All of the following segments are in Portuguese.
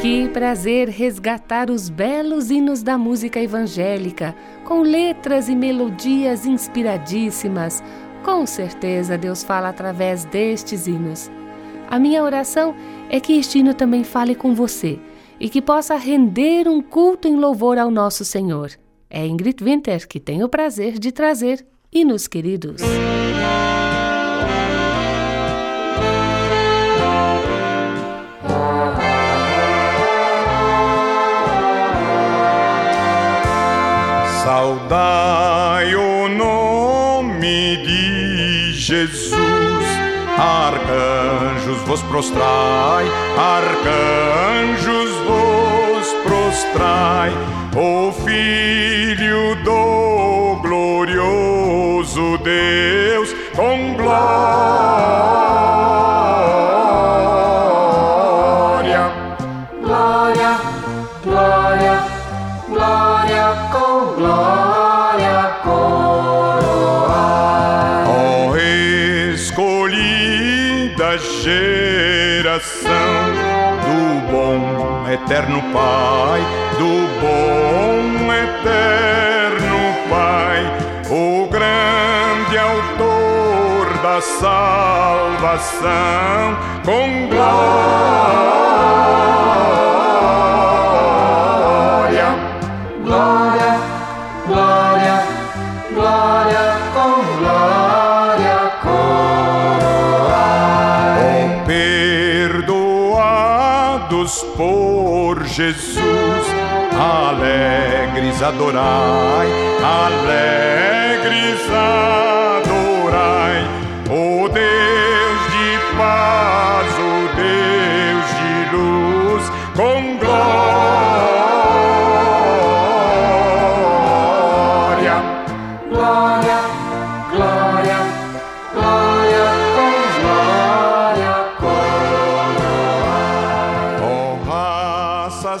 Que prazer resgatar os belos hinos da música evangélica, com letras e melodias inspiradíssimas. Com certeza Deus fala através destes hinos. A minha oração é que este hino também fale com você e que possa render um culto em louvor ao nosso Senhor. É Ingrid Winter que tem o prazer de trazer hinos queridos. Saudai o nome de Jesus, arcanjos vos prostrai, arcanjos vos prostrai, o Filho do glorioso Deus eterno Pai, do bom eterno Pai, o grande autor da salvação, com glória. Por Jesus, alegres adorai, alegres adorai, o Deus de paz,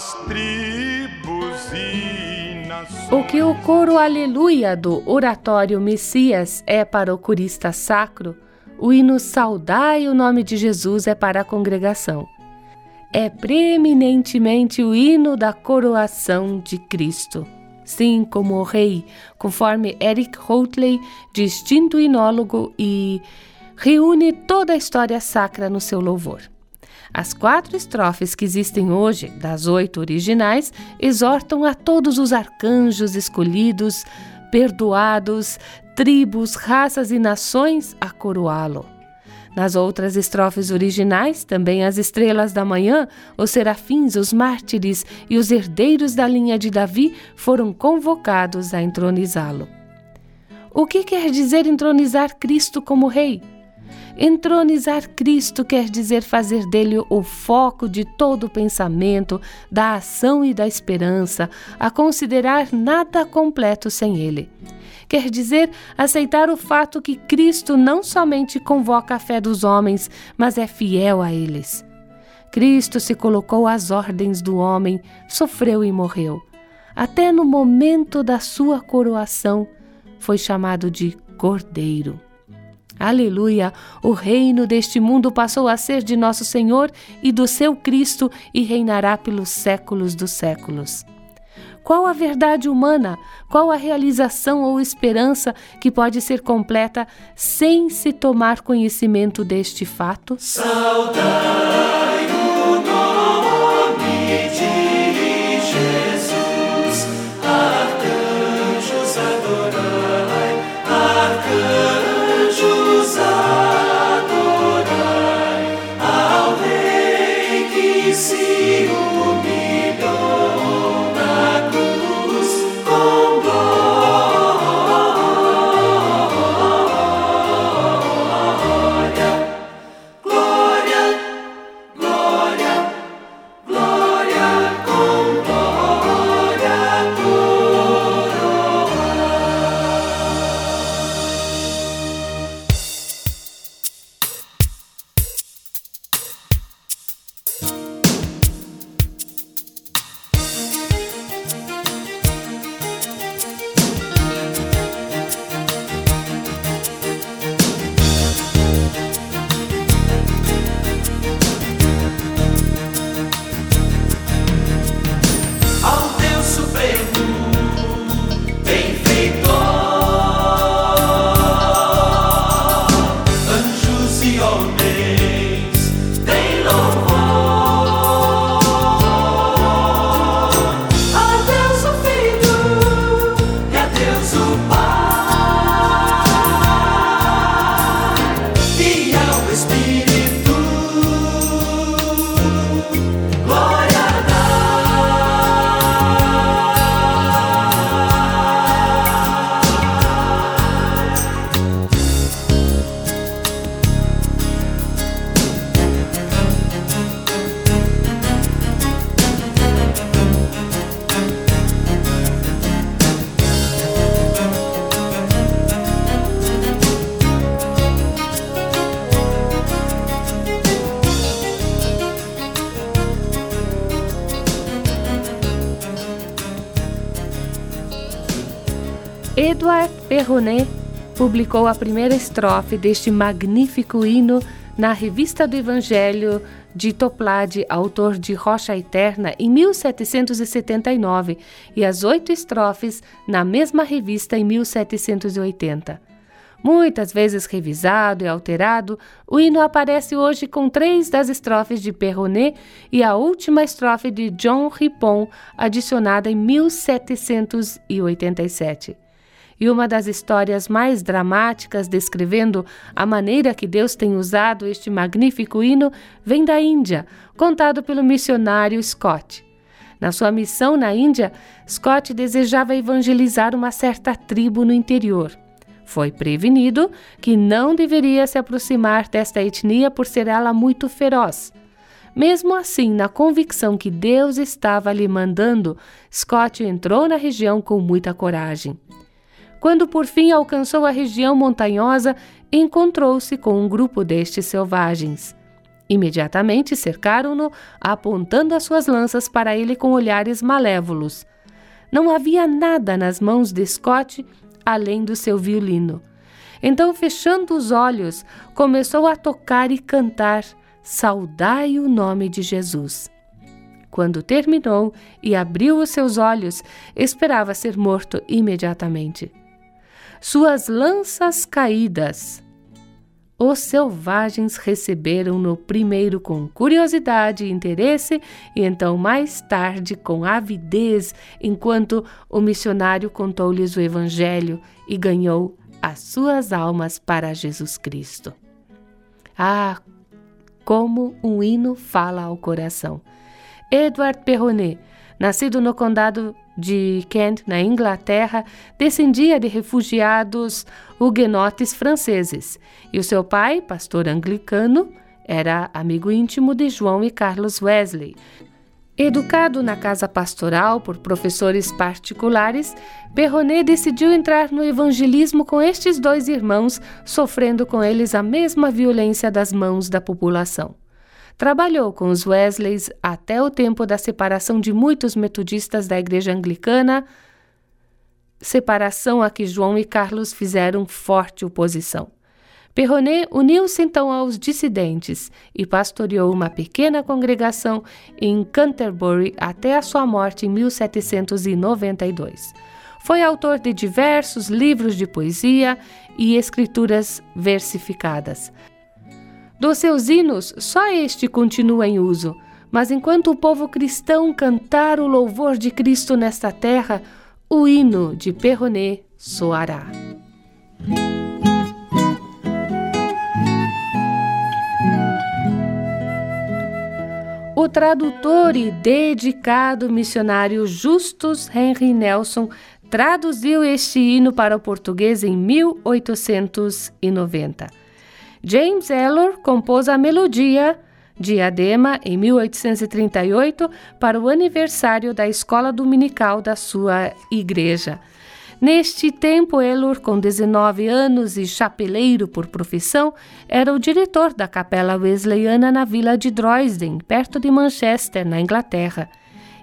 raças, tribos e nações. O que o coro Aleluia do Oratório Messias é para o corista sacro, o hino Saudai o nome de Jesus é para a congregação. É preeminentemente o hino da coroação de Cristo. Sim, como o rei, conforme Eric Houtley, distinto hinólogo, e reúne toda a história sacra no seu louvor. As quatro estrofes que existem hoje, das oito originais, exortam a todos os arcanjos escolhidos, perdoados, tribos, raças e nações a coroá-lo. Nas outras estrofes originais, também as estrelas da manhã, os serafins, os mártires e os herdeiros da linha de Davi foram convocados a entronizá-lo. O que quer dizer entronizar Cristo como Rei? Entronizar Cristo quer dizer fazer dele o foco de todo o pensamento, da ação e da esperança, a considerar nada completo sem ele. Quer dizer aceitar o fato que Cristo não somente convoca a fé dos homens, mas é fiel a eles. Cristo se colocou às ordens do homem, sofreu e morreu. Até no momento da sua coroação, foi chamado de Cordeiro. Aleluia! O reino deste mundo passou a ser de nosso Senhor e do seu Cristo e reinará pelos séculos dos séculos. Qual a verdade humana, qual a realização ou esperança que pode ser completa sem se tomar conhecimento deste fato? Saudai Edouard Perronet publicou a primeira estrofe deste magnífico hino na Revista do Evangelho de Toplade, autor de Rocha Eterna, em 1779, e as oito estrofes na mesma revista em 1780. Muitas vezes revisado e alterado, o hino aparece hoje com três das estrofes de Perronet e a última estrofe de John Rippon, adicionada em 1787. E uma das histórias mais dramáticas descrevendo a maneira que Deus tem usado este magnífico hino vem da Índia, contado pelo missionário Scott. Na sua missão na Índia, Scott desejava evangelizar uma certa tribo no interior. Foi prevenido que não deveria se aproximar desta etnia por ser ela muito feroz. Mesmo assim, na convicção que Deus estava lhe mandando, Scott entrou na região com muita coragem. Quando por fim alcançou a região montanhosa, encontrou-se com um grupo destes selvagens. Imediatamente cercaram-no, apontando as suas lanças para ele com olhares malévolos. Não havia nada nas mãos de Scott além do seu violino. Então, fechando os olhos, começou a tocar e cantar: Saudai o nome de Jesus. Quando terminou e abriu os seus olhos, esperava ser morto imediatamente suas lanças caídas. Os selvagens receberam-no primeiro com curiosidade e interesse, e então mais tarde com avidez, enquanto o missionário contou-lhes o Evangelho e ganhou as suas almas para Jesus Cristo. Ah, como um hino fala ao coração! Edward Perronet, nascido no condado de Kent, na Inglaterra, descendia de refugiados huguenotes franceses, e o seu pai, pastor anglicano, era amigo íntimo de João e Carlos Wesley. Educado na casa pastoral por professores particulares, Perronet decidiu entrar no evangelismo com estes dois irmãos, sofrendo com eles a mesma violência das mãos da população. Trabalhou com os Wesleys até o tempo da separação de muitos metodistas da Igreja Anglicana, separação a que João e Carlos fizeram forte oposição. Perronet uniu-se então aos dissidentes e pastoreou uma pequena congregação em Canterbury até a sua morte em 1792. Foi autor de diversos livros de poesia e escrituras versificadas. Dos seus hinos, só este continua em uso, mas enquanto o povo cristão cantar o louvor de Cristo nesta terra, o hino de Perronet soará. O tradutor e dedicado missionário Justus Henry Nelson traduziu este hino para o português em 1890. James Ellor compôs a melodia Diadema em 1838 para o aniversário da escola dominical da sua igreja. Neste tempo, Ellor, com 19 anos e chapeleiro por profissão, era o diretor da capela wesleyana na vila de Droysden, perto de Manchester, na Inglaterra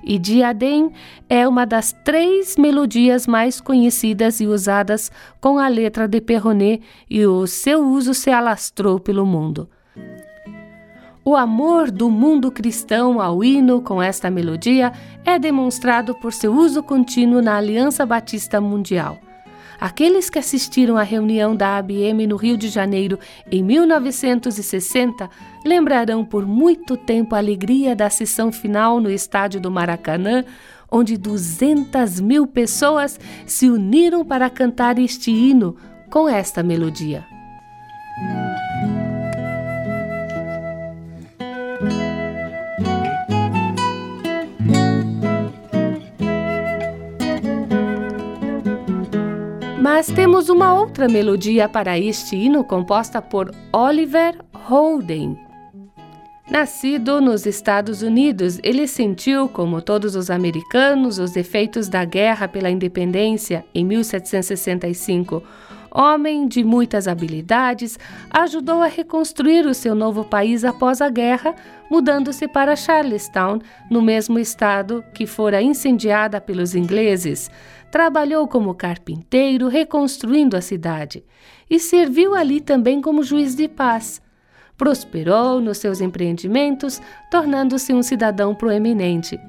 e Diadem é uma das três melodias mais conhecidas e usadas com a letra de Perronet e o seu uso se alastrou pelo mundo. O amor do mundo cristão ao hino com esta melodia é demonstrado por seu uso contínuo na Aliança Batista Mundial. Aqueles que assistiram à reunião da ABM no Rio de Janeiro em 1960 lembrarão por muito tempo a alegria da sessão final no estádio do Maracanã, onde 200 mil pessoas se uniram para cantar este hino com esta melodia. Mas temos uma outra melodia para este hino composta por Oliver Holden. Nascido nos Estados Unidos, ele sentiu, como todos os americanos, os efeitos da guerra pela independência em 1765. Homem de muitas habilidades, ajudou a reconstruir o seu novo país após a guerra, mudando-se para Charlestown, no mesmo estado que fora incendiada pelos ingleses. Trabalhou como carpinteiro, reconstruindo a cidade, e serviu ali também como juiz de paz. Prosperou nos seus empreendimentos, tornando-se um cidadão proeminente.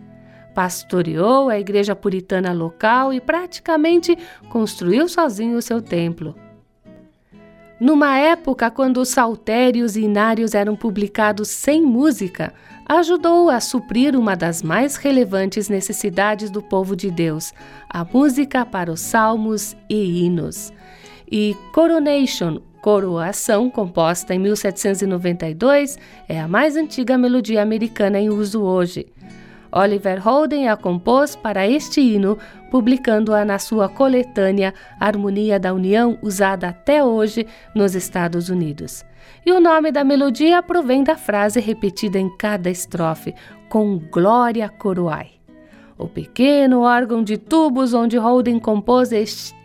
Pastoreou a igreja puritana local e praticamente construiu sozinho o seu templo. Numa época quando os saltérios e inários eram publicados sem música, ajudou a suprir uma das mais relevantes necessidades do povo de Deus, a música para os salmos e hinos. E Coronation, coroação, composta em 1792, é a mais antiga melodia americana em uso hoje. Oliver Holden a compôs para este hino, publicando-a na sua coletânea Harmonia da União, usada até hoje nos Estados Unidos. E o nome da melodia provém da frase repetida em cada estrofe: Com glória coroai. O pequeno órgão de tubos onde Holden compôs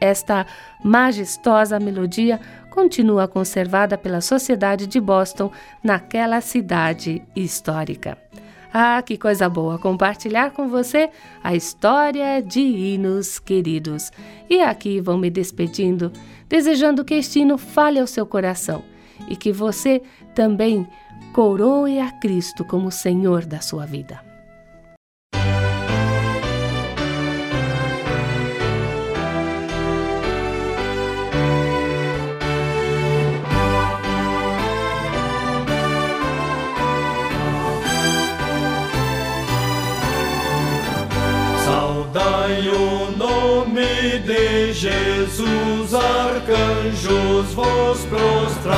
esta majestosa melodia continua conservada pela Sociedade de Boston naquela cidade histórica. Ah, que coisa boa compartilhar com você a história de hinos queridos. E aqui vou me despedindo, desejando que este hino fale ao seu coração e que você também coroe a Cristo como Senhor da sua vida. Jesus, arcanjos, vos prostrai.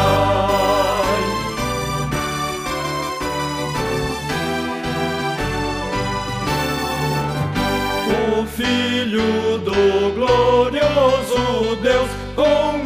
O Filho do glorioso Deus, com